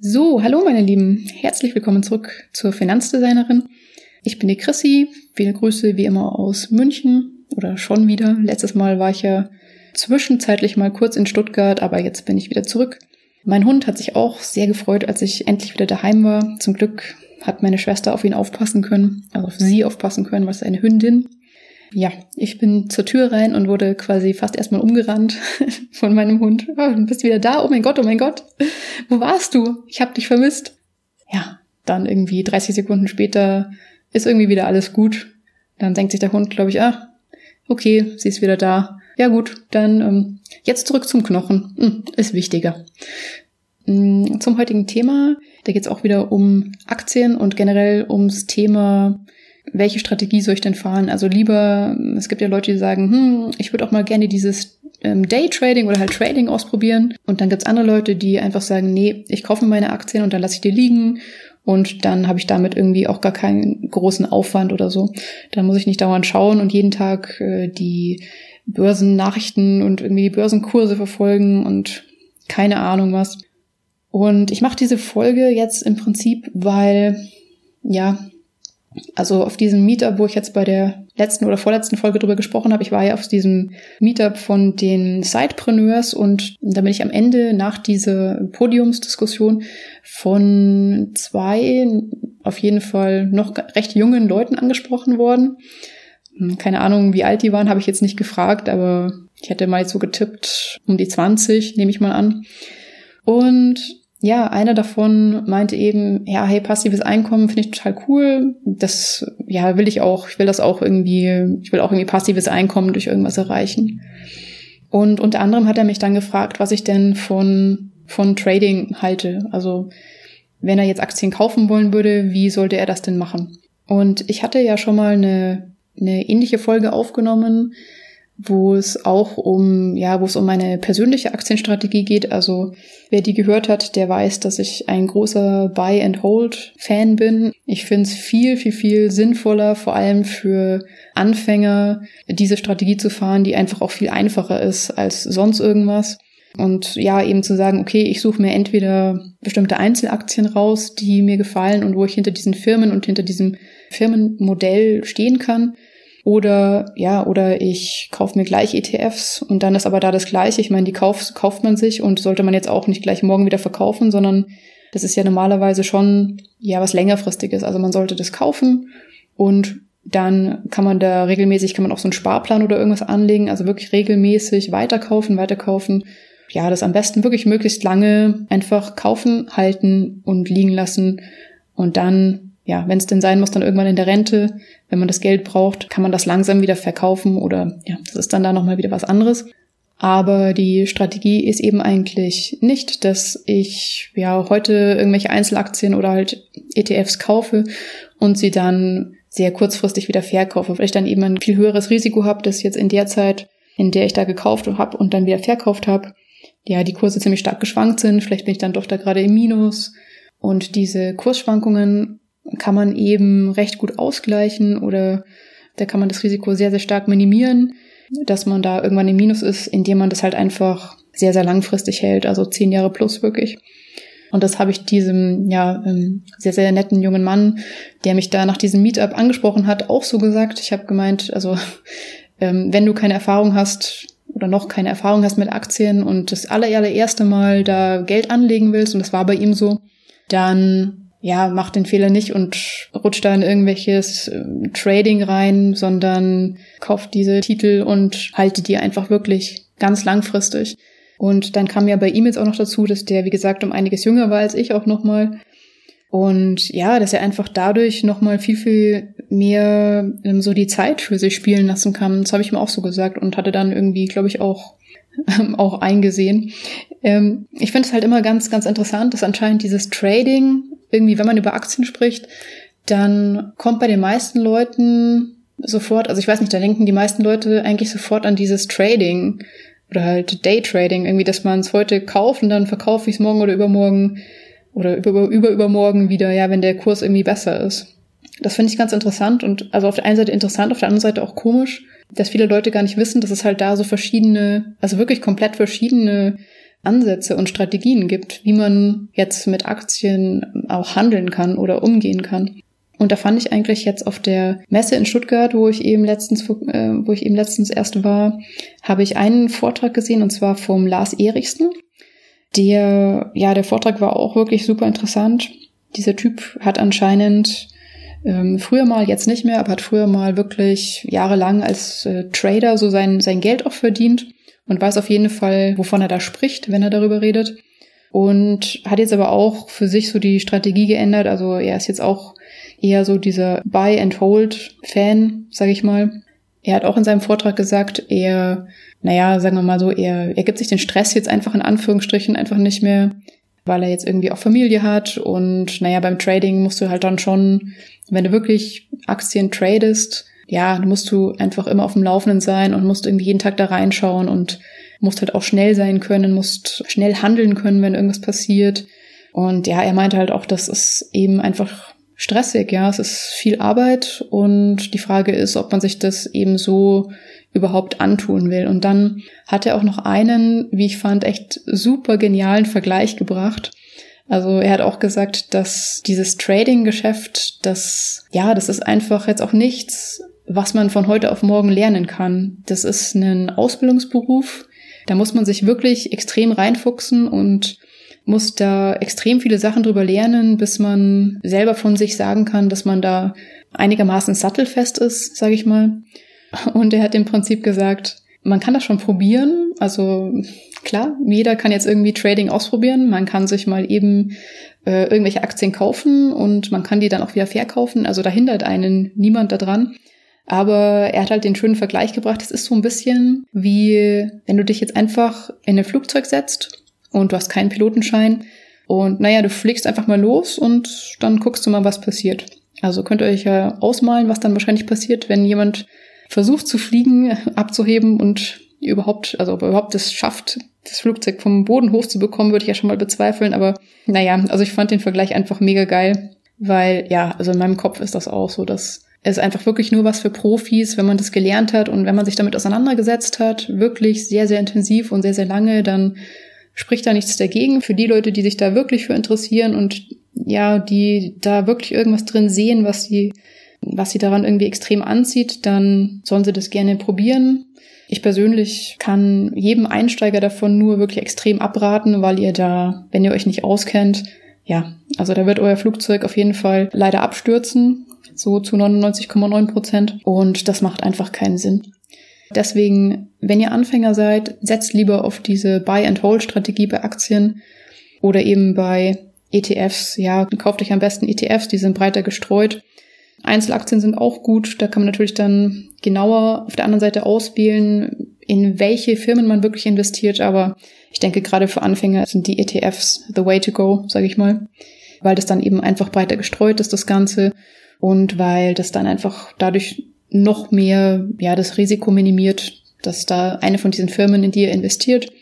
So, hallo meine Lieben, herzlich willkommen zurück zur Finanzdesignerin. Ich bin die Chrissy, viele Grüße wie immer aus München oder schon wieder. Letztes Mal war ich ja zwischenzeitlich mal kurz in Stuttgart, aber jetzt bin ich wieder zurück. Mein Hund hat sich auch sehr gefreut, als ich endlich wieder daheim war. Zum Glück hat meine Schwester auf ihn aufpassen können, also auf sie aufpassen können, was eine Hündin. Ja, ich bin zur Tür rein und wurde quasi fast erstmal umgerannt von meinem Hund. Oh, du bist wieder da. Oh mein Gott, oh mein Gott. Wo warst du? Ich hab dich vermisst. Ja, dann irgendwie 30 Sekunden später ist irgendwie wieder alles gut. Dann denkt sich der Hund, glaube ich, ah, okay, sie ist wieder da. Ja gut, dann ähm, jetzt zurück zum Knochen. Hm, ist wichtiger. Hm, zum heutigen Thema, da geht es auch wieder um Aktien und generell ums Thema welche Strategie soll ich denn fahren? Also lieber, es gibt ja Leute, die sagen, hm, ich würde auch mal gerne dieses ähm, Daytrading oder halt Trading ausprobieren. Und dann gibt's andere Leute, die einfach sagen, nee, ich kaufe mir meine Aktien und dann lasse ich die liegen. Und dann habe ich damit irgendwie auch gar keinen großen Aufwand oder so. Dann muss ich nicht dauernd schauen und jeden Tag äh, die Börsennachrichten und irgendwie die Börsenkurse verfolgen und keine Ahnung was. Und ich mache diese Folge jetzt im Prinzip, weil ja, also auf diesem Meetup, wo ich jetzt bei der letzten oder vorletzten Folge drüber gesprochen habe, ich war ja auf diesem Meetup von den Sidepreneurs und da bin ich am Ende nach dieser Podiumsdiskussion von zwei auf jeden Fall noch recht jungen Leuten angesprochen worden. Hm, keine Ahnung, wie alt die waren, habe ich jetzt nicht gefragt, aber ich hätte mal so getippt, um die 20, nehme ich mal an. Und ja, einer davon meinte eben, ja, hey, passives Einkommen finde ich total cool. Das, ja, will ich auch. Ich will das auch irgendwie, ich will auch irgendwie passives Einkommen durch irgendwas erreichen. Und unter anderem hat er mich dann gefragt, was ich denn von, von Trading halte. Also, wenn er jetzt Aktien kaufen wollen würde, wie sollte er das denn machen? Und ich hatte ja schon mal eine, eine ähnliche Folge aufgenommen, wo es auch um, ja, wo es um meine persönliche Aktienstrategie geht. Also wer die gehört hat, der weiß, dass ich ein großer Buy and Hold Fan bin. Ich finde es viel, viel, viel sinnvoller, vor allem für Anfänger, diese Strategie zu fahren, die einfach auch viel einfacher ist als sonst irgendwas. Und ja, eben zu sagen, okay, ich suche mir entweder bestimmte Einzelaktien raus, die mir gefallen und wo ich hinter diesen Firmen und hinter diesem Firmenmodell stehen kann oder ja, oder ich kaufe mir gleich ETFs und dann ist aber da das Gleiche. Ich meine, die kauf, kauft man sich und sollte man jetzt auch nicht gleich morgen wieder verkaufen, sondern das ist ja normalerweise schon ja was längerfristiges. Also man sollte das kaufen und dann kann man da regelmäßig, kann man auch so einen Sparplan oder irgendwas anlegen, also wirklich regelmäßig weiterkaufen, weiterkaufen. Ja, das am besten wirklich möglichst lange einfach kaufen, halten und liegen lassen und dann ja, wenn es denn sein muss, dann irgendwann in der Rente, wenn man das Geld braucht, kann man das langsam wieder verkaufen oder ja, das ist dann da nochmal wieder was anderes. Aber die Strategie ist eben eigentlich nicht, dass ich ja heute irgendwelche Einzelaktien oder halt ETFs kaufe und sie dann sehr kurzfristig wieder verkaufe, weil ich dann eben ein viel höheres Risiko habe, dass jetzt in der Zeit, in der ich da gekauft habe und dann wieder verkauft habe, ja, die Kurse ziemlich stark geschwankt sind. Vielleicht bin ich dann doch da gerade im Minus. Und diese Kursschwankungen kann man eben recht gut ausgleichen oder da kann man das Risiko sehr, sehr stark minimieren, dass man da irgendwann im Minus ist, indem man das halt einfach sehr, sehr langfristig hält, also zehn Jahre plus wirklich. Und das habe ich diesem ja ähm, sehr, sehr netten jungen Mann, der mich da nach diesem Meetup angesprochen hat, auch so gesagt. Ich habe gemeint, also ähm, wenn du keine Erfahrung hast oder noch keine Erfahrung hast mit Aktien und das allererste Mal da Geld anlegen willst, und das war bei ihm so, dann ja, macht den Fehler nicht und rutscht da in irgendwelches äh, Trading rein, sondern kauft diese Titel und haltet die einfach wirklich ganz langfristig. Und dann kam ja bei ihm jetzt auch noch dazu, dass der, wie gesagt, um einiges jünger war als ich auch nochmal. Und ja, dass er einfach dadurch nochmal viel, viel mehr ähm, so die Zeit für sich spielen lassen kann. Das habe ich ihm auch so gesagt und hatte dann irgendwie, glaube ich, auch auch eingesehen. Ähm, ich finde es halt immer ganz, ganz interessant, dass anscheinend dieses Trading irgendwie, wenn man über Aktien spricht, dann kommt bei den meisten Leuten sofort, also ich weiß nicht, da denken die meisten Leute eigentlich sofort an dieses Trading oder halt Daytrading, irgendwie, dass man es heute kauft und dann verkaufe ich es morgen oder übermorgen oder über, über übermorgen wieder, ja, wenn der Kurs irgendwie besser ist. Das finde ich ganz interessant und also auf der einen Seite interessant, auf der anderen Seite auch komisch, dass viele Leute gar nicht wissen, dass es halt da so verschiedene, also wirklich komplett verschiedene Ansätze und Strategien gibt, wie man jetzt mit Aktien auch handeln kann oder umgehen kann. Und da fand ich eigentlich jetzt auf der Messe in Stuttgart, wo ich eben letztens, äh, wo ich eben letztens erst war, habe ich einen Vortrag gesehen und zwar vom Lars Erichsen. Der, ja, der Vortrag war auch wirklich super interessant. Dieser Typ hat anscheinend ähm, früher mal, jetzt nicht mehr, aber hat früher mal wirklich jahrelang als äh, Trader so sein, sein Geld auch verdient und weiß auf jeden Fall, wovon er da spricht, wenn er darüber redet. Und hat jetzt aber auch für sich so die Strategie geändert. Also er ist jetzt auch eher so dieser Buy and Hold Fan, sage ich mal. Er hat auch in seinem Vortrag gesagt, er, naja, sagen wir mal so, er, er gibt sich den Stress jetzt einfach in Anführungsstrichen einfach nicht mehr, weil er jetzt irgendwie auch Familie hat und naja, beim Trading musst du halt dann schon, wenn du wirklich Aktien tradest, ja, musst du einfach immer auf dem Laufenden sein und musst irgendwie jeden Tag da reinschauen und musst halt auch schnell sein können, musst schnell handeln können, wenn irgendwas passiert. Und ja, er meinte halt auch, das ist eben einfach stressig, ja, es ist viel Arbeit und die Frage ist, ob man sich das eben so überhaupt antun will. Und dann hat er auch noch einen, wie ich fand, echt super genialen Vergleich gebracht. Also er hat auch gesagt, dass dieses Trading-Geschäft, das, ja, das ist einfach jetzt auch nichts, was man von heute auf morgen lernen kann. Das ist ein Ausbildungsberuf. Da muss man sich wirklich extrem reinfuchsen und muss da extrem viele Sachen drüber lernen, bis man selber von sich sagen kann, dass man da einigermaßen sattelfest ist, sage ich mal. Und er hat im Prinzip gesagt, man kann das schon probieren. Also klar, jeder kann jetzt irgendwie Trading ausprobieren. Man kann sich mal eben äh, irgendwelche Aktien kaufen und man kann die dann auch wieder verkaufen. Also da hindert einen niemand daran. Aber er hat halt den schönen Vergleich gebracht. Es ist so ein bisschen wie, wenn du dich jetzt einfach in ein Flugzeug setzt und du hast keinen Pilotenschein. Und naja, du fliegst einfach mal los und dann guckst du mal, was passiert. Also könnt ihr euch ja ausmalen, was dann wahrscheinlich passiert, wenn jemand versucht zu fliegen, abzuheben und überhaupt, also ob er überhaupt es schafft, das Flugzeug vom Boden hochzubekommen, würde ich ja schon mal bezweifeln. Aber naja, also ich fand den Vergleich einfach mega geil, weil ja, also in meinem Kopf ist das auch so, dass es einfach wirklich nur was für Profis, wenn man das gelernt hat und wenn man sich damit auseinandergesetzt hat, wirklich sehr, sehr intensiv und sehr, sehr lange, dann spricht da nichts dagegen. Für die Leute, die sich da wirklich für interessieren und ja, die da wirklich irgendwas drin sehen, was sie, was sie daran irgendwie extrem anzieht, dann sollen sie das gerne probieren. Ich persönlich kann jedem Einsteiger davon nur wirklich extrem abraten, weil ihr da, wenn ihr euch nicht auskennt, ja, also da wird euer Flugzeug auf jeden Fall leider abstürzen, so zu 99,9 Prozent. Und das macht einfach keinen Sinn. Deswegen, wenn ihr Anfänger seid, setzt lieber auf diese Buy-and-Hold-Strategie bei Aktien oder eben bei ETFs. Ja, kauft euch am besten ETFs, die sind breiter gestreut. Einzelaktien sind auch gut. Da kann man natürlich dann genauer auf der anderen Seite auswählen, in welche Firmen man wirklich investiert. Aber ich denke, gerade für Anfänger sind die ETFs the way to go, sage ich mal. Weil das dann eben einfach breiter gestreut ist, das Ganze. Und weil das dann einfach dadurch noch mehr ja das Risiko minimiert, dass da eine von diesen Firmen, in die ihr investiert,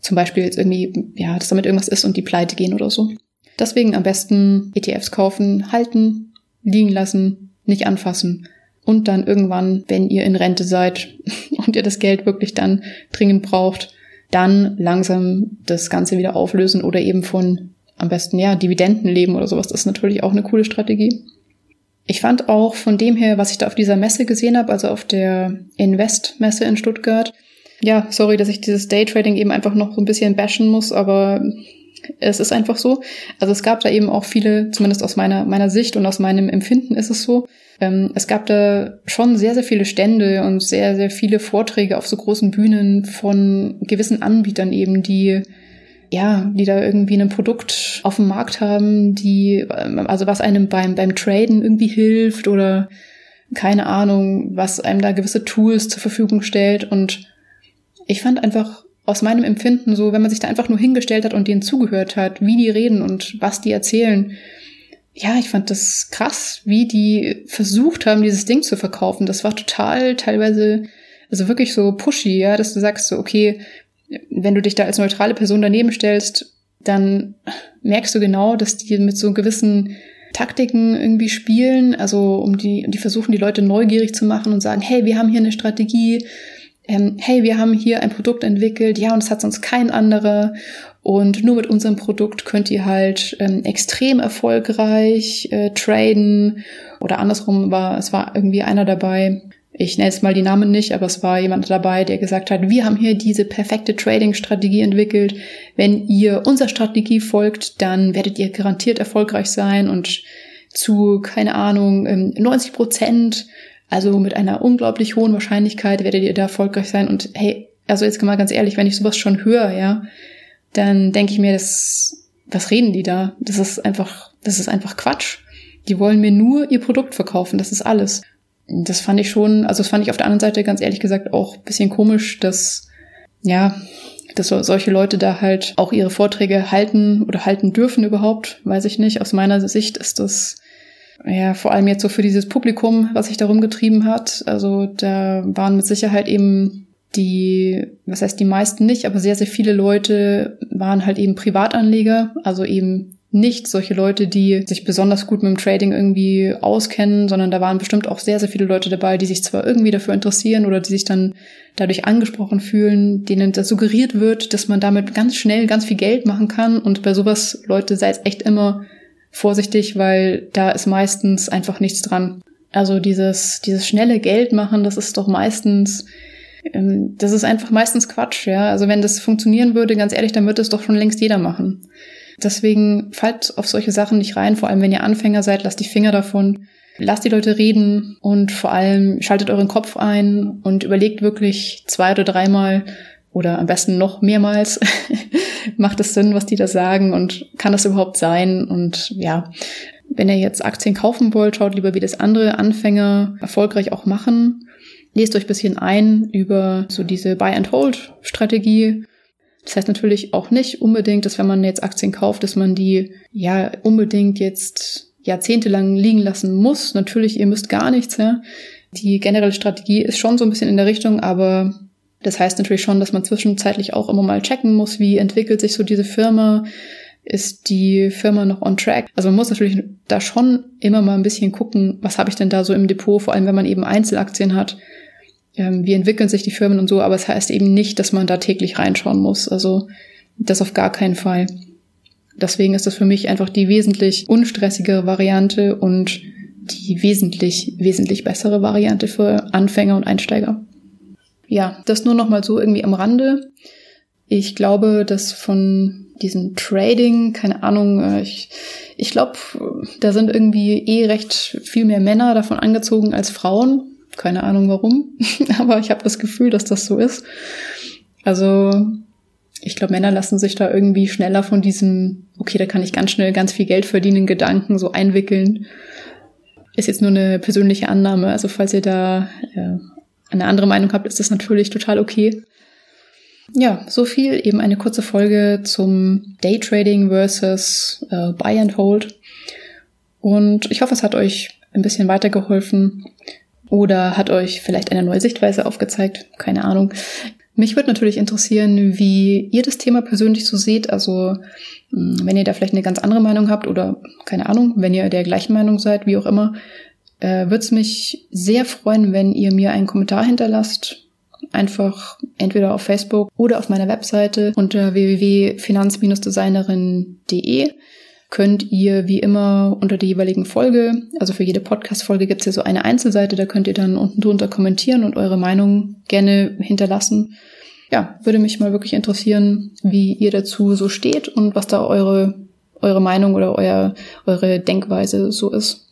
zum Beispiel jetzt irgendwie, ja, dass damit irgendwas ist und die pleite gehen oder so. Deswegen am besten ETFs kaufen, halten, liegen lassen, nicht anfassen und dann irgendwann, wenn ihr in Rente seid und ihr das Geld wirklich dann dringend braucht, dann langsam das Ganze wieder auflösen oder eben von am besten ja Dividenden leben oder sowas. Das ist natürlich auch eine coole Strategie. Ich fand auch von dem her, was ich da auf dieser Messe gesehen habe, also auf der Invest-Messe in Stuttgart, ja, sorry, dass ich dieses Daytrading eben einfach noch so ein bisschen bashen muss, aber es ist einfach so. Also es gab da eben auch viele, zumindest aus meiner, meiner Sicht und aus meinem Empfinden ist es so. Ähm, es gab da schon sehr, sehr viele Stände und sehr, sehr viele Vorträge auf so großen Bühnen von gewissen Anbietern eben, die ja, die da irgendwie ein Produkt auf dem Markt haben, die, also was einem beim, beim Traden irgendwie hilft oder keine Ahnung, was einem da gewisse Tools zur Verfügung stellt. Und ich fand einfach aus meinem Empfinden so, wenn man sich da einfach nur hingestellt hat und denen zugehört hat, wie die reden und was die erzählen, ja, ich fand das krass, wie die versucht haben, dieses Ding zu verkaufen. Das war total teilweise, also wirklich so pushy, ja, dass du sagst so, okay, wenn du dich da als neutrale Person daneben stellst, dann merkst du genau, dass die mit so gewissen Taktiken irgendwie spielen, also um die, die versuchen, die Leute neugierig zu machen und sagen, hey, wir haben hier eine Strategie, ähm, hey, wir haben hier ein Produkt entwickelt, ja, und es hat sonst kein anderer. Und nur mit unserem Produkt könnt ihr halt ähm, extrem erfolgreich äh, traden. Oder andersrum war, es war irgendwie einer dabei, ich nenne jetzt mal die Namen nicht, aber es war jemand dabei, der gesagt hat, wir haben hier diese perfekte Trading-Strategie entwickelt. Wenn ihr unserer Strategie folgt, dann werdet ihr garantiert erfolgreich sein und zu, keine Ahnung, 90 ähm, Prozent, also mit einer unglaublich hohen Wahrscheinlichkeit werdet ihr da erfolgreich sein. Und hey, also jetzt mal ganz ehrlich, wenn ich sowas schon höre, ja, dann denke ich mir, das, was reden die da? Das ist einfach, das ist einfach Quatsch. Die wollen mir nur ihr Produkt verkaufen, das ist alles das fand ich schon, also das fand ich auf der anderen Seite ganz ehrlich gesagt auch bisschen komisch, dass, ja, dass solche Leute da halt auch ihre Vorträge halten oder halten dürfen überhaupt, weiß ich nicht. Aus meiner Sicht ist das ja vor allem jetzt so für dieses Publikum, was sich darum getrieben hat. Also da waren mit Sicherheit eben die, was heißt die meisten nicht, aber sehr, sehr viele Leute waren halt eben Privatanleger, also eben nicht solche Leute, die sich besonders gut mit dem Trading irgendwie auskennen, sondern da waren bestimmt auch sehr, sehr viele Leute dabei, die sich zwar irgendwie dafür interessieren oder die sich dann dadurch angesprochen fühlen, denen das suggeriert wird, dass man damit ganz schnell ganz viel Geld machen kann. Und bei sowas, Leute, seid echt immer vorsichtig, weil da ist meistens einfach nichts dran. Also dieses, dieses schnelle Geld machen, das ist doch meistens, ähm, das ist einfach meistens Quatsch, ja. Also wenn das funktionieren würde, ganz ehrlich, dann würde es doch schon längst jeder machen. Deswegen fallt auf solche Sachen nicht rein, vor allem wenn ihr Anfänger seid, lasst die Finger davon. Lasst die Leute reden und vor allem schaltet euren Kopf ein und überlegt wirklich zwei oder dreimal oder am besten noch mehrmals, macht es Sinn, was die da sagen und kann das überhaupt sein? Und ja, wenn ihr jetzt Aktien kaufen wollt, schaut lieber, wie das andere Anfänger erfolgreich auch machen. Lest euch bisschen ein über so diese Buy-and-Hold-Strategie das heißt natürlich auch nicht unbedingt, dass wenn man jetzt Aktien kauft, dass man die ja unbedingt jetzt jahrzehntelang liegen lassen muss. Natürlich, ihr müsst gar nichts, ja. Die generelle Strategie ist schon so ein bisschen in der Richtung, aber das heißt natürlich schon, dass man zwischenzeitlich auch immer mal checken muss, wie entwickelt sich so diese Firma, ist die Firma noch on track? Also man muss natürlich da schon immer mal ein bisschen gucken, was habe ich denn da so im Depot, vor allem wenn man eben Einzelaktien hat ähm, wie entwickeln sich die Firmen und so, aber es das heißt eben nicht, dass man da täglich reinschauen muss. Also das auf gar keinen Fall. Deswegen ist das für mich einfach die wesentlich unstressigere Variante und die wesentlich, wesentlich bessere Variante für Anfänger und Einsteiger. Ja, das nur noch mal so irgendwie am Rande. Ich glaube, dass von diesem Trading, keine Ahnung, äh, ich, ich glaube, da sind irgendwie eh recht viel mehr Männer davon angezogen als Frauen. Keine Ahnung warum, aber ich habe das Gefühl, dass das so ist. Also ich glaube, Männer lassen sich da irgendwie schneller von diesem, okay, da kann ich ganz schnell ganz viel Geld verdienen, Gedanken so einwickeln. Ist jetzt nur eine persönliche Annahme. Also falls ihr da äh, eine andere Meinung habt, ist das natürlich total okay. Ja, so viel eben eine kurze Folge zum Daytrading versus äh, Buy and Hold. Und ich hoffe, es hat euch ein bisschen weitergeholfen. Oder hat euch vielleicht eine neue Sichtweise aufgezeigt? Keine Ahnung. Mich würde natürlich interessieren, wie ihr das Thema persönlich so seht. Also hm, wenn ihr da vielleicht eine ganz andere Meinung habt oder keine Ahnung, wenn ihr der gleichen Meinung seid, wie auch immer, äh, würde es mich sehr freuen, wenn ihr mir einen Kommentar hinterlasst. Einfach entweder auf Facebook oder auf meiner Webseite unter www.finanz-designerin.de könnt ihr wie immer unter der jeweiligen Folge, also für jede Podcast-Folge gibt es ja so eine Einzelseite, da könnt ihr dann unten drunter kommentieren und eure Meinung gerne hinterlassen. Ja, würde mich mal wirklich interessieren, wie ihr dazu so steht und was da eure, eure Meinung oder euer, eure Denkweise so ist.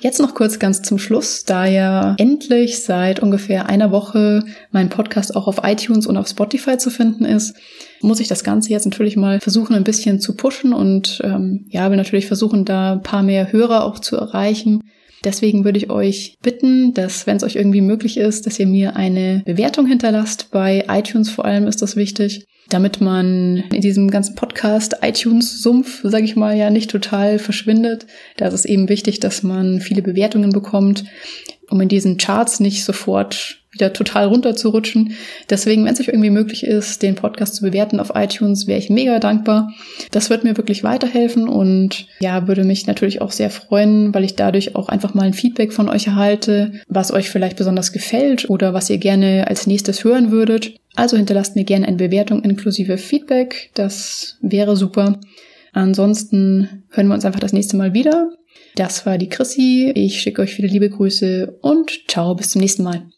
Jetzt noch kurz ganz zum Schluss, da ja endlich seit ungefähr einer Woche mein Podcast auch auf iTunes und auf Spotify zu finden ist, muss ich das Ganze jetzt natürlich mal versuchen, ein bisschen zu pushen und ähm, ja, will natürlich versuchen, da ein paar mehr Hörer auch zu erreichen. Deswegen würde ich euch bitten, dass, wenn es euch irgendwie möglich ist, dass ihr mir eine Bewertung hinterlasst. Bei iTunes vor allem ist das wichtig damit man in diesem ganzen Podcast iTunes-Sumpf, sage ich mal, ja nicht total verschwindet. Da ist es eben wichtig, dass man viele Bewertungen bekommt, um in diesen Charts nicht sofort wieder total runterzurutschen. Deswegen, wenn es euch irgendwie möglich ist, den Podcast zu bewerten auf iTunes, wäre ich mega dankbar. Das wird mir wirklich weiterhelfen und ja, würde mich natürlich auch sehr freuen, weil ich dadurch auch einfach mal ein Feedback von euch erhalte, was euch vielleicht besonders gefällt oder was ihr gerne als nächstes hören würdet. Also hinterlasst mir gerne eine Bewertung inklusive Feedback. Das wäre super. Ansonsten hören wir uns einfach das nächste Mal wieder. Das war die Chrissy. Ich schicke euch viele liebe Grüße und ciao, bis zum nächsten Mal.